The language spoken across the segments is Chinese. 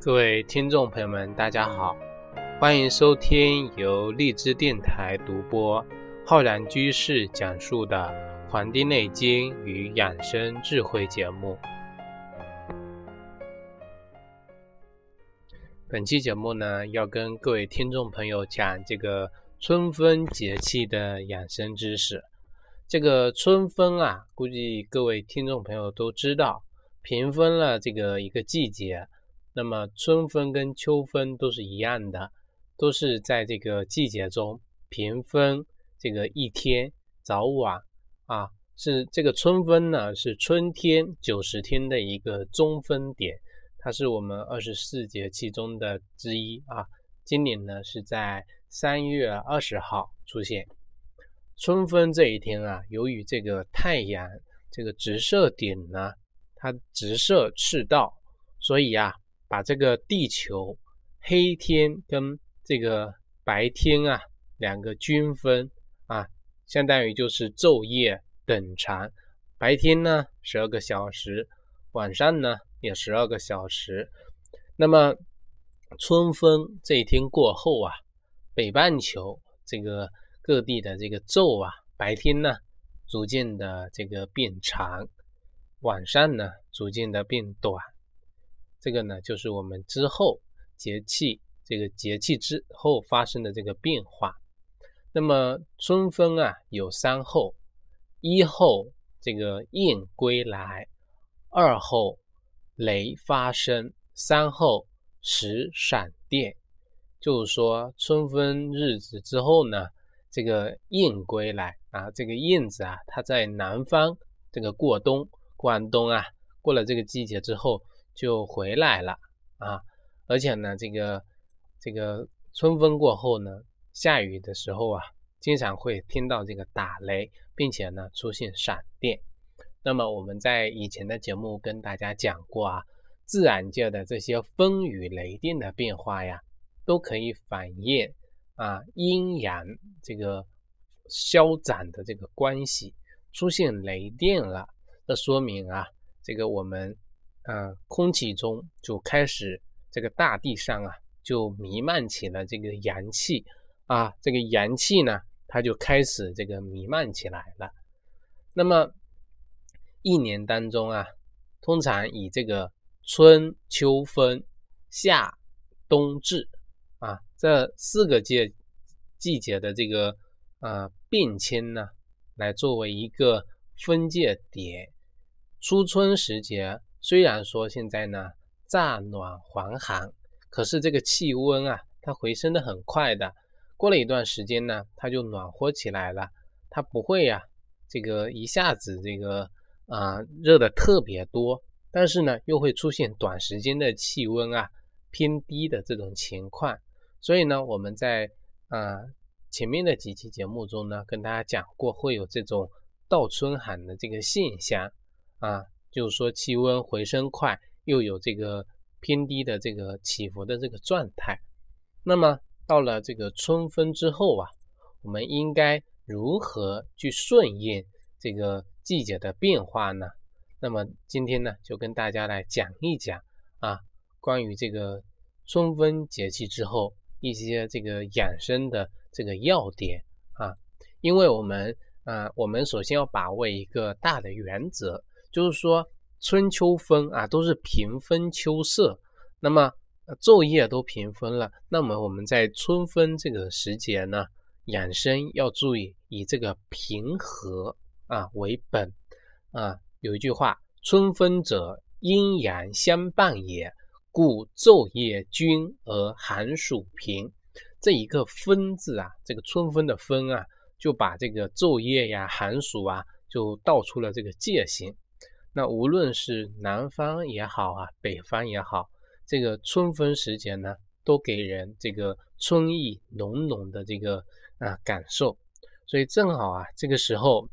各位听众朋友们，大家好，欢迎收听由荔枝电台独播、浩然居士讲述的《黄帝内经与养生智慧》节目。本期节目呢，要跟各位听众朋友讲这个春分节气的养生知识。这个春分啊，估计各位听众朋友都知道，平分了这个一个季节。那么春分跟秋分都是一样的，都是在这个季节中平分这个一天早晚啊，是这个春分呢是春天九十天的一个中分点，它是我们二十四节气中的之一啊。今年呢是在三月二十号出现春分这一天啊，由于这个太阳这个直射点呢，它直射赤道，所以啊。把这个地球黑天跟这个白天啊两个均分啊，相当于就是昼夜等长，白天呢十二个小时，晚上呢也十二个小时。那么春分这一天过后啊，北半球这个各地的这个昼啊，白天呢逐渐的这个变长，晚上呢逐渐的变短。这个呢，就是我们之后节气这个节气之后发生的这个变化。那么春分啊，有三候：一候这个雁归来，二候雷发生，三候时闪电。就是说春分日子之后呢，这个雁归来啊，这个燕子啊，它在南方这个过冬，过完冬啊，过了这个季节之后。就回来了啊，而且呢，这个这个春分过后呢，下雨的时候啊，经常会听到这个打雷，并且呢出现闪电。那么我们在以前的节目跟大家讲过啊，自然界的这些风雨雷电的变化呀，都可以反映啊阴阳这个消长的这个关系。出现雷电了，那说明啊，这个我们。啊，空气中就开始这个大地上啊，就弥漫起了这个阳气啊，这个阳气呢，它就开始这个弥漫起来了。那么一年当中啊，通常以这个春秋分、夏冬至啊这四个季季节的这个啊变迁呢，来作为一个分界点。初春时节。虽然说现在呢乍暖还寒，可是这个气温啊，它回升的很快的。过了一段时间呢，它就暖和起来了。它不会呀，这个一下子这个啊热的特别多，但是呢又会出现短时间的气温啊偏低的这种情况。所以呢，我们在啊前面的几期节目中呢，跟大家讲过会有这种倒春寒的这个现象啊。就是说，气温回升快，又有这个偏低的这个起伏的这个状态。那么到了这个春分之后啊，我们应该如何去顺应这个季节的变化呢？那么今天呢，就跟大家来讲一讲啊，关于这个春分节气之后一些这个养生的这个要点啊。因为我们啊，我们首先要把握一个大的原则。就是说，春秋分啊，都是平分秋色，那么昼夜都平分了。那么我们在春分这个时节呢，养生要注意以这个平和啊为本啊。有一句话：“春分者，阴阳相伴也，故昼夜均而寒暑平。”这一个“分”字啊，这个春分的“分”啊，就把这个昼夜呀、寒暑啊，就道出了这个界限。那无论是南方也好啊，北方也好，这个春分时节呢，都给人这个春意浓浓的这个啊感受。所以正好啊，这个时候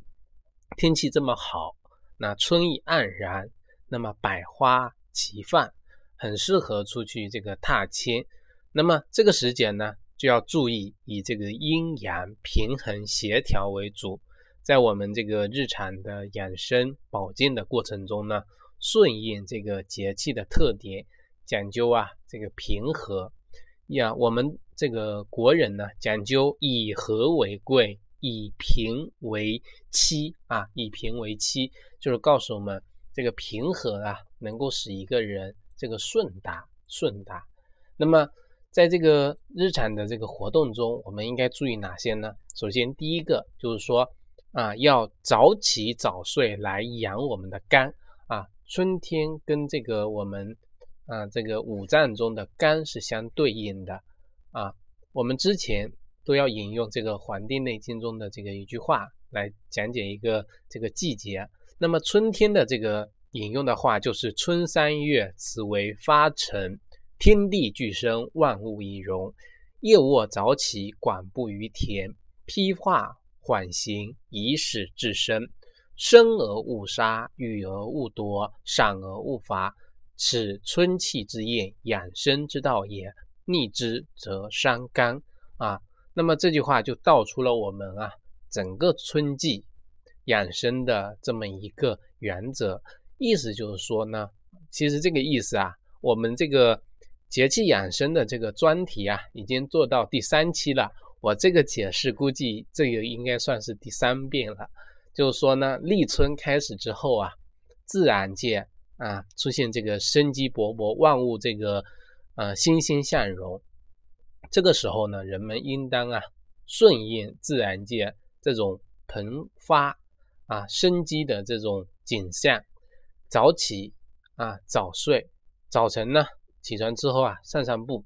天气这么好，那春意盎然，那么百花齐放，很适合出去这个踏青。那么这个时节呢，就要注意以这个阴阳平衡协调为主。在我们这个日常的养生保健的过程中呢，顺应这个节气的特点，讲究啊这个平和呀，我们这个国人呢讲究以和为贵，以平为期啊，以平为期，就是告诉我们这个平和啊能够使一个人这个顺达顺达。那么在这个日常的这个活动中，我们应该注意哪些呢？首先第一个就是说啊要早起早睡来养我们的肝啊。春天跟这个我们啊这个五脏中的肝是相对应的啊。我们之前都要引用这个《黄帝内经》中的这个一句话来讲解一个这个季节。那么春天的这个引用的话就是“春三月，此为发陈，天地俱生，万物以荣。夜卧早起，广布于田，披发缓行，以使至生。”生而勿杀，予而勿夺，赏而勿罚，此春气之验，养生之道也。逆之则伤肝啊。那么这句话就道出了我们啊整个春季养生的这么一个原则。意思就是说呢，其实这个意思啊，我们这个节气养生的这个专题啊，已经做到第三期了。我这个解释估计这个应该算是第三遍了。就是说呢，立春开始之后啊，自然界啊出现这个生机勃勃，万物这个呃欣欣向荣。这个时候呢，人们应当啊顺应自然界这种蓬发啊生机的这种景象，早起啊早睡，早晨呢起床之后啊散散步，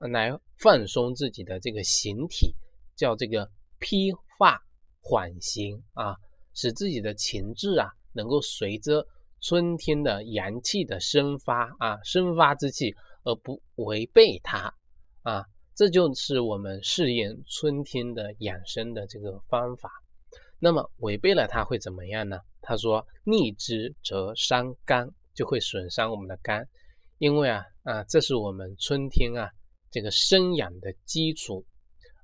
来放松自己的这个形体，叫这个披发缓行啊。使自己的情志啊，能够随着春天的阳气的生发啊，生发之气而不违背它啊，这就是我们适应春天的养生的这个方法。那么违背了它会怎么样呢？他说逆之则伤肝，就会损伤我们的肝，因为啊啊，这是我们春天啊这个生养的基础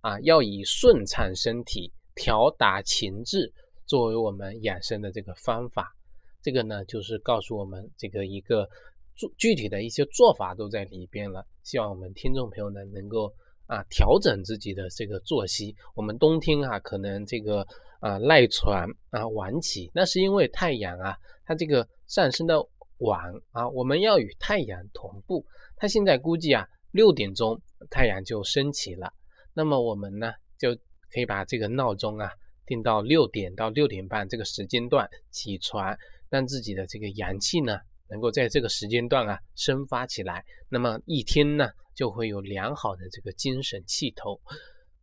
啊，要以顺畅身体，调达情志。作为我们养生的这个方法，这个呢就是告诉我们这个一个做具体的一些做法都在里边了。希望我们听众朋友呢能够啊调整自己的这个作息。我们冬天啊可能这个啊赖床啊晚起，那是因为太阳啊它这个上升的晚啊，我们要与太阳同步。它现在估计啊六点钟太阳就升起了，那么我们呢就可以把这个闹钟啊。定到六点到六点半这个时间段起床，让自己的这个阳气呢，能够在这个时间段啊生发起来。那么一天呢，就会有良好的这个精神气头。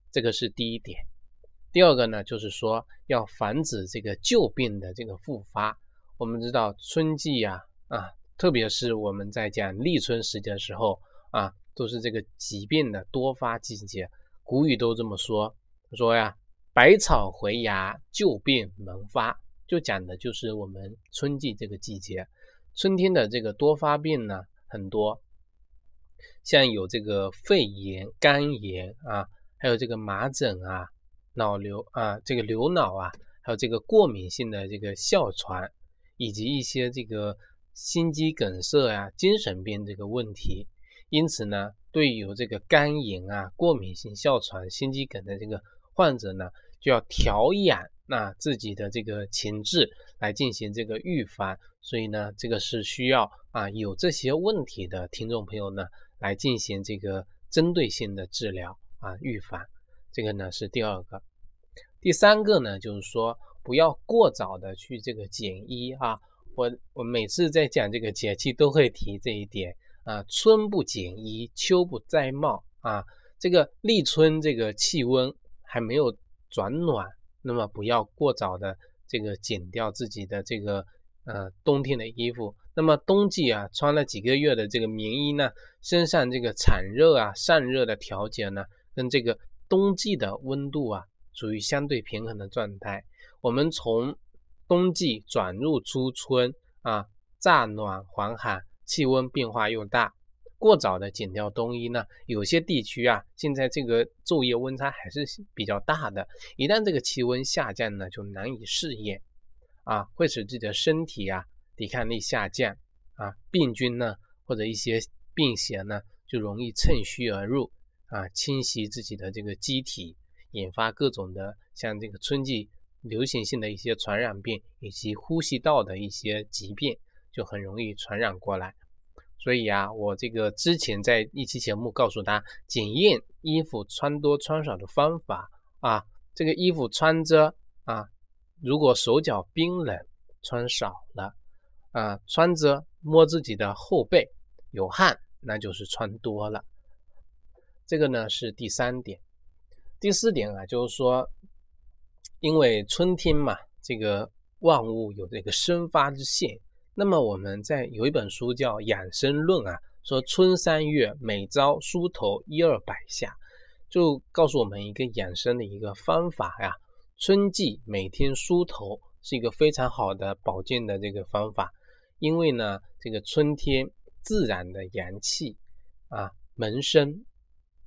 这个是第一点。第二个呢，就是说要防止这个旧病的这个复发。我们知道春季呀啊，特别是我们在讲立春时节的时候啊，都是这个疾病的多发季节。古语都这么说，说呀。百草回芽，旧病萌发，就讲的就是我们春季这个季节，春天的这个多发病呢很多，像有这个肺炎、肝炎啊，还有这个麻疹啊、脑瘤啊、这个流脑啊，还有这个过敏性的这个哮喘，以及一些这个心肌梗塞啊、精神病这个问题。因此呢，对有这个肝炎啊、过敏性哮喘、心肌梗的这个患者呢。就要调养那自己的这个情志来进行这个预防，所以呢，这个是需要啊有这些问题的听众朋友呢来进行这个针对性的治疗啊预防，这个呢是第二个，第三个呢就是说不要过早的去这个减衣啊，我我每次在讲这个节气都会提这一点啊，春不减衣，秋不再帽啊，这个立春这个气温还没有。转暖，那么不要过早的这个减掉自己的这个呃冬天的衣服。那么冬季啊，穿了几个月的这个棉衣呢，身上这个产热啊、散热的调节呢，跟这个冬季的温度啊，处于相对平衡的状态。我们从冬季转入初春啊，乍暖还寒，气温变化又大。过早的减掉冬衣呢，有些地区啊，现在这个昼夜温差还是比较大的。一旦这个气温下降呢，就难以适应，啊，会使自己的身体啊抵抗力下降，啊，病菌呢或者一些病邪呢就容易趁虚而入啊，侵袭自己的这个机体，引发各种的像这个春季流行性的一些传染病以及呼吸道的一些疾病，就很容易传染过来。所以啊，我这个之前在一期节目告诉他检验衣服穿多穿少的方法啊，这个衣服穿着啊，如果手脚冰冷，穿少了啊，穿着摸自己的后背有汗，那就是穿多了。这个呢是第三点，第四点啊，就是说，因为春天嘛，这个万物有这个生发之性。那么我们在有一本书叫《养生论》啊，说春三月每朝梳头一二百下，就告诉我们一个养生的一个方法呀。春季每天梳头是一个非常好的保健的这个方法，因为呢，这个春天自然的阳气啊萌生，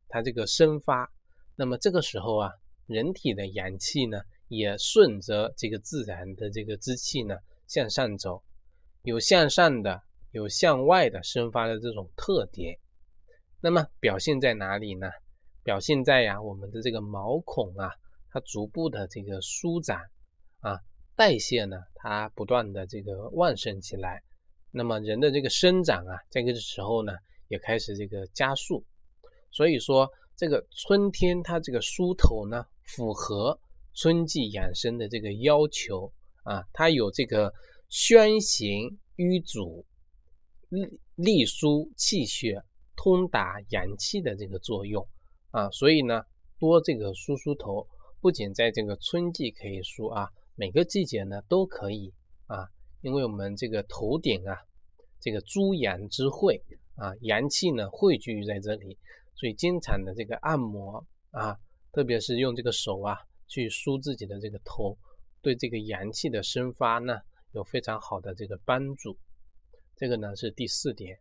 它这个生发，那么这个时候啊，人体的阳气呢也顺着这个自然的这个之气呢向上走。有向上的，有向外的生发的这种特点，那么表现在哪里呢？表现在呀，我们的这个毛孔啊，它逐步的这个舒展啊，代谢呢，它不断的这个旺盛起来。那么人的这个生长啊，在这个时候呢，也开始这个加速。所以说，这个春天它这个梳头呢，符合春季养生的这个要求啊，它有这个。宣行瘀阻、利利疏气血、通达阳气的这个作用啊，所以呢，多这个梳梳头，不仅在这个春季可以梳啊，每个季节呢都可以啊，因为我们这个头顶啊，这个诸阳之会啊，阳气呢汇聚在这里，所以经常的这个按摩啊，特别是用这个手啊去梳自己的这个头，对这个阳气的生发呢。有非常好的这个帮助，这个呢是第四点。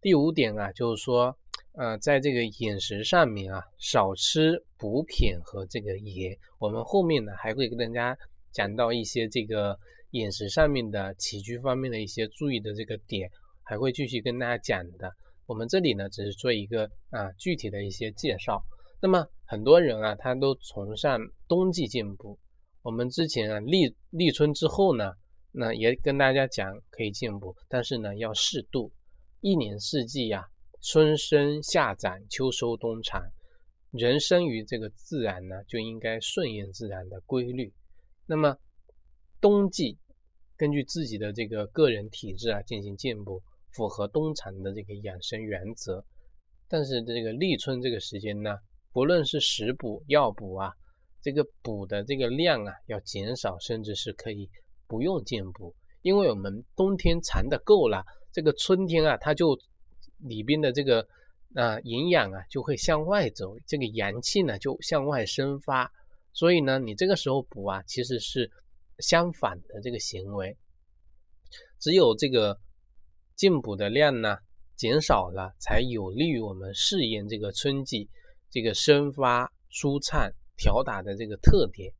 第五点啊，就是说，呃，在这个饮食上面啊，少吃补品和这个盐。我们后面呢还会跟大家讲到一些这个饮食上面的起居方面的一些注意的这个点，还会继续跟大家讲的。我们这里呢只是做一个啊具体的一些介绍。那么很多人啊，他都崇尚冬季进补。我们之前啊立立春之后呢。那也跟大家讲可以进补，但是呢要适度。一年四季呀，春生夏长秋收冬藏，人生于这个自然呢，就应该顺应自然的规律。那么冬季根据自己的这个个人体质啊进行进补，符合冬藏的这个养生原则。但是这个立春这个时间呢，不论是食补药补啊，这个补的这个量啊要减少，甚至是可以。不用进补，因为我们冬天藏的够了，这个春天啊，它就里边的这个啊营养啊就会向外走，这个阳气呢就向外生发，所以呢，你这个时候补啊，其实是相反的这个行为。只有这个进补的量呢减少了，才有利于我们适应这个春季这个生发舒畅调达的这个特点，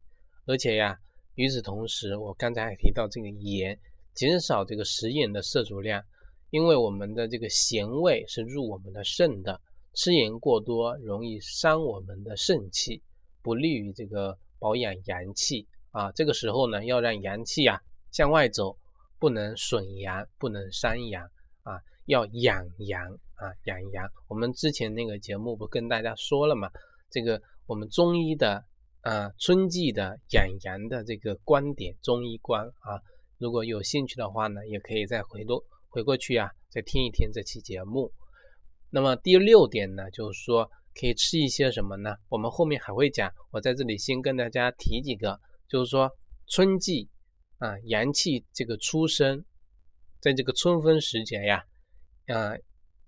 而且呀。与此同时，我刚才还提到这个盐，减少这个食盐的摄入量，因为我们的这个咸味是入我们的肾的，吃盐过多容易伤我们的肾气，不利于这个保养阳气啊。这个时候呢，要让阳气啊向外走，不能损阳，不能伤阳啊，要养阳啊，养阳。我们之前那个节目不跟大家说了吗？这个我们中医的。啊，春季的养阳的这个观点，中医观啊，如果有兴趣的话呢，也可以再回多回过去啊，再听一听这期节目。那么第六点呢，就是说可以吃一些什么呢？我们后面还会讲，我在这里先跟大家提几个，就是说春季啊，阳气这个出生，在这个春分时节呀，啊，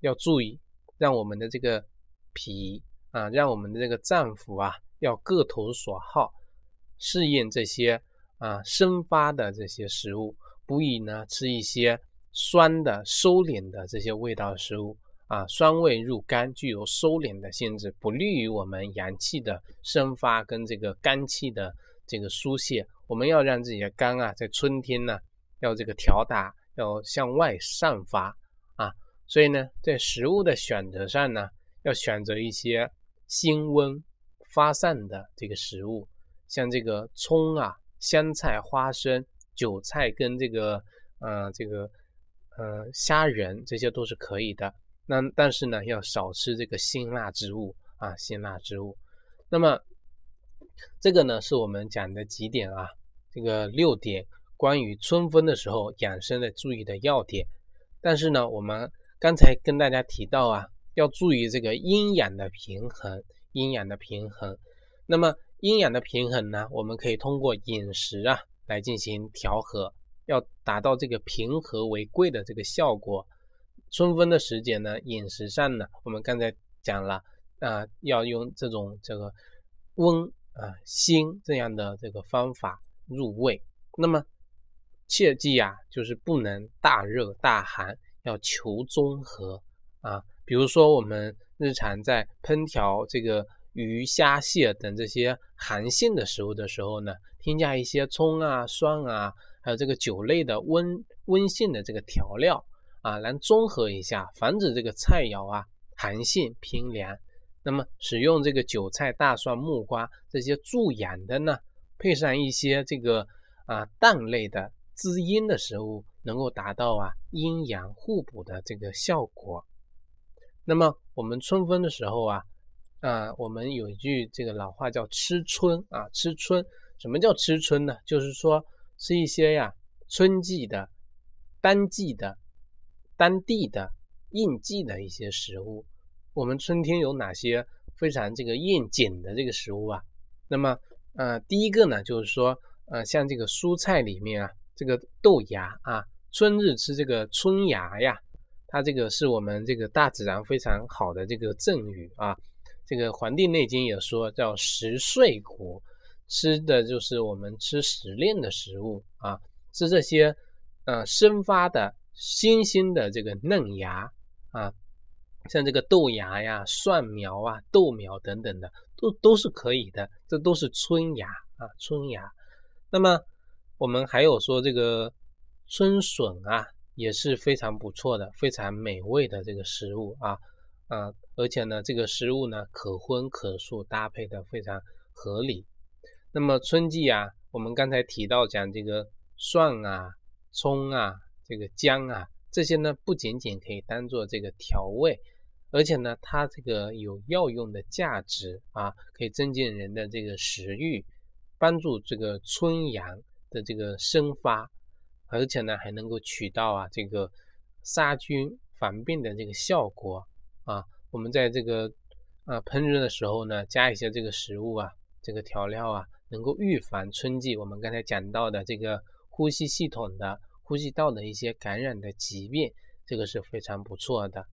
要注意，让我们的这个脾啊，让我们的这个脏腑啊。要各投所好，适应这些啊生发的这些食物，不宜呢吃一些酸的、收敛的这些味道食物啊，酸味入肝，具有收敛的性质，不利于我们阳气的生发跟这个肝气的这个疏泄。我们要让自己的肝啊，在春天呢要这个调达，要向外散发啊，所以呢，在食物的选择上呢，要选择一些辛温发散的这个食物，像这个葱啊、香菜、花生、韭菜跟这个呃这个呃虾仁，这些都是可以的。那但是呢，要少吃这个辛辣之物啊，辛辣之物。那么这个呢，是我们讲的几点啊，这个六点关于春分的时候养生的注意的要点。但是呢，我们刚才跟大家提到啊，要注意这个阴阳的平衡，阴阳的平衡。那么阴阳的平衡呢，我们可以通过饮食啊来进行调和，要达到这个平和为贵的这个效果。春分的时节呢，饮食上呢，我们刚才讲了啊，要用这种这个温啊辛这样的这个方法入味。那么切记啊，就是不能大热大寒，要求中和啊。比如说我们日常在烹调这个鱼虾蟹等这些寒性的食物的时候呢，添加一些葱啊、蒜啊，还有这个酒类的温温性的这个调料。啊，来综合一下，防止这个菜肴啊寒性偏凉。那么使用这个韭菜、大蒜、木瓜这些助养的呢，配上一些这个啊蛋类的滋阴的食物，能够达到啊阴阳互补的这个效果。那么我们春分的时候啊，啊我们有一句这个老话叫吃春啊，吃春。什么叫吃春呢？就是说吃一些呀春季的当季的。当地的应季的一些食物，我们春天有哪些非常这个应景的这个食物啊？那么，呃，第一个呢，就是说，呃，像这个蔬菜里面啊，这个豆芽啊，春日吃这个春芽呀，它这个是我们这个大自然非常好的这个赠予啊。这个《黄帝内经》也说叫食睡谷，吃的就是我们吃时令的食物啊，吃这些呃生发的。新兴的这个嫩芽啊，像这个豆芽呀、蒜苗啊、豆苗等等的，都都是可以的。这都是春芽啊，春芽。那么我们还有说这个春笋啊，也是非常不错的、非常美味的这个食物啊啊，而且呢，这个食物呢可荤可素，搭配的非常合理。那么春季啊，我们刚才提到讲这个蒜啊、葱啊。这个姜啊，这些呢不仅仅可以当做这个调味，而且呢它这个有药用的价值啊，可以增进人的这个食欲，帮助这个春阳的这个生发，而且呢还能够起到啊这个杀菌防病的这个效果啊。我们在这个啊烹饪的时候呢，加一些这个食物啊，这个调料啊，能够预防春季我们刚才讲到的这个呼吸系统的。呼吸道的一些感染的疾病，这个是非常不错的。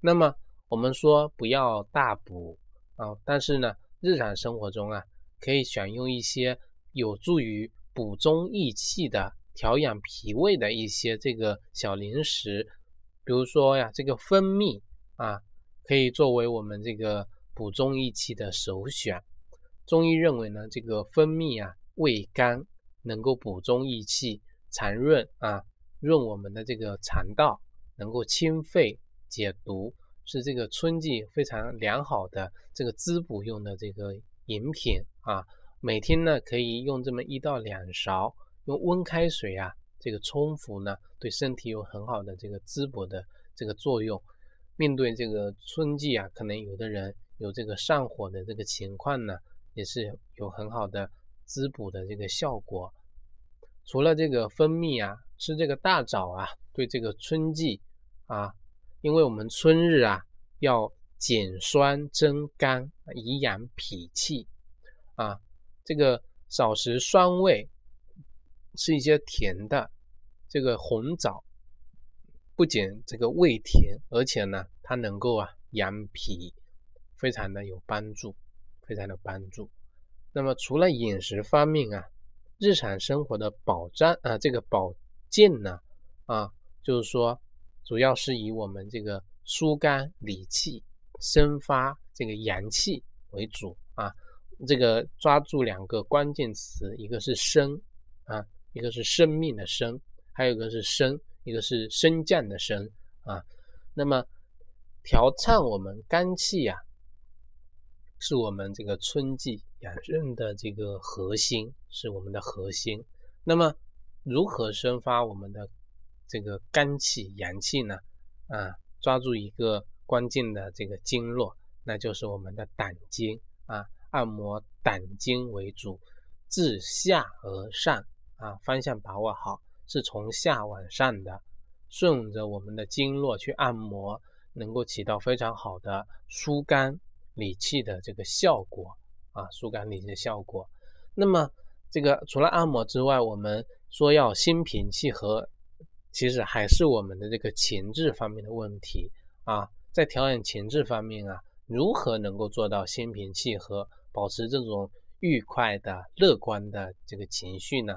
那么我们说不要大补啊，但是呢，日常生活中啊，可以选用一些有助于补中益气的、调养脾胃的一些这个小零食，比如说呀，这个蜂蜜啊，可以作为我们这个补中益气的首选。中医认为呢，这个蜂蜜啊，味甘，能够补中益气。肠润啊，润我们的这个肠道，能够清肺解毒，是这个春季非常良好的这个滋补用的这个饮品啊。每天呢可以用这么一到两勺，用温开水啊这个冲服呢，对身体有很好的这个滋补的这个作用。面对这个春季啊，可能有的人有这个上火的这个情况呢，也是有很好的滋补的这个效果。除了这个蜂蜜啊，吃这个大枣啊，对这个春季啊，因为我们春日啊要减酸增甘，以养脾气啊。这个少食酸味，吃一些甜的，这个红枣不仅这个味甜，而且呢，它能够啊养脾，非常的有帮助，非常的帮助。那么除了饮食方面啊。日常生活的保障啊，这个保健呢，啊，就是说，主要是以我们这个疏肝理气、生发这个阳气为主啊。这个抓住两个关键词，一个是生啊，一个是生命的生，还有一个是升，一个是升降的升啊。那么调畅我们肝气呀，是我们这个春季养生的这个核心，是我们的核心。那么如何生发我们的这个肝气阳气呢？啊，抓住一个关键的这个经络，那就是我们的胆经啊，按摩胆经为主，自下而上啊，方向把握好，是从下往上的，顺着我们的经络去按摩，能够起到非常好的疏肝理气的这个效果啊，疏肝理气的效果。那么这个除了按摩之外，我们说要心平气和。其实还是我们的这个情志方面的问题啊，在调养情志方面啊，如何能够做到心平气和，保持这种愉快的、乐观的这个情绪呢？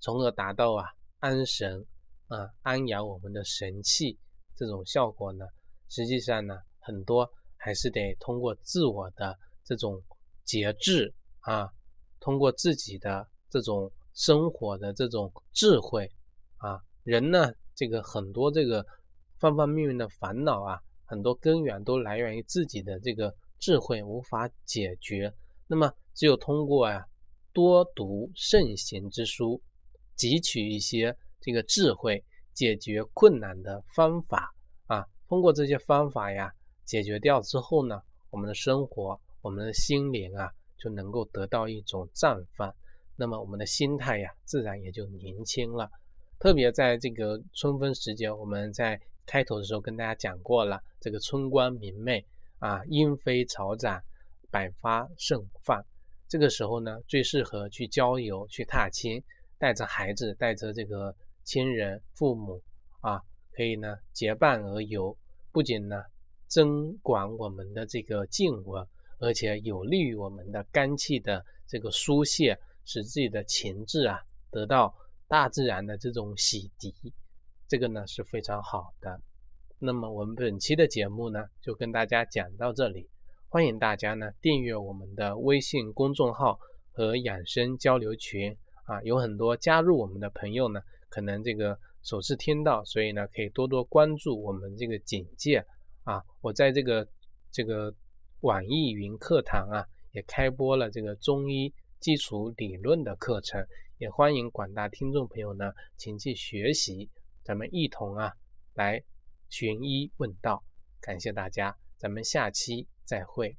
从而达到啊安神啊安养我们的神气这种效果呢？实际上呢，很多还是得通过自我的这种节制啊，通过自己的这种生活的这种智慧啊。人呢，这个很多这个方方面面的烦恼啊，很多根源都来源于自己的这个智慧无法解决。那么，只有通过啊多读圣贤之书，汲取一些这个智慧解决困难的方法啊，通过这些方法呀解决掉之后呢，我们的生活、我们的心灵啊就能够得到一种绽放，那么我们的心态呀自然也就年轻了。特别在这个春分时节，我们在开头的时候跟大家讲过了，这个春光明媚啊，莺飞草长，百花盛放。这个时候呢，最适合去郊游、去踏青，带着孩子、带着这个亲人、父母啊，可以呢结伴而游，不仅呢增广我们的这个静闻，而且有利于我们的肝气的这个疏泄，使自己的情志啊得到。大自然的这种洗涤，这个呢是非常好的。那么我们本期的节目呢，就跟大家讲到这里。欢迎大家呢订阅我们的微信公众号和养生交流群啊，有很多加入我们的朋友呢，可能这个首次听到，所以呢可以多多关注我们这个简介啊。我在这个这个网易云课堂啊，也开播了这个中医基础理论的课程。也欢迎广大听众朋友呢，前去学习，咱们一同啊来寻医问道。感谢大家，咱们下期再会。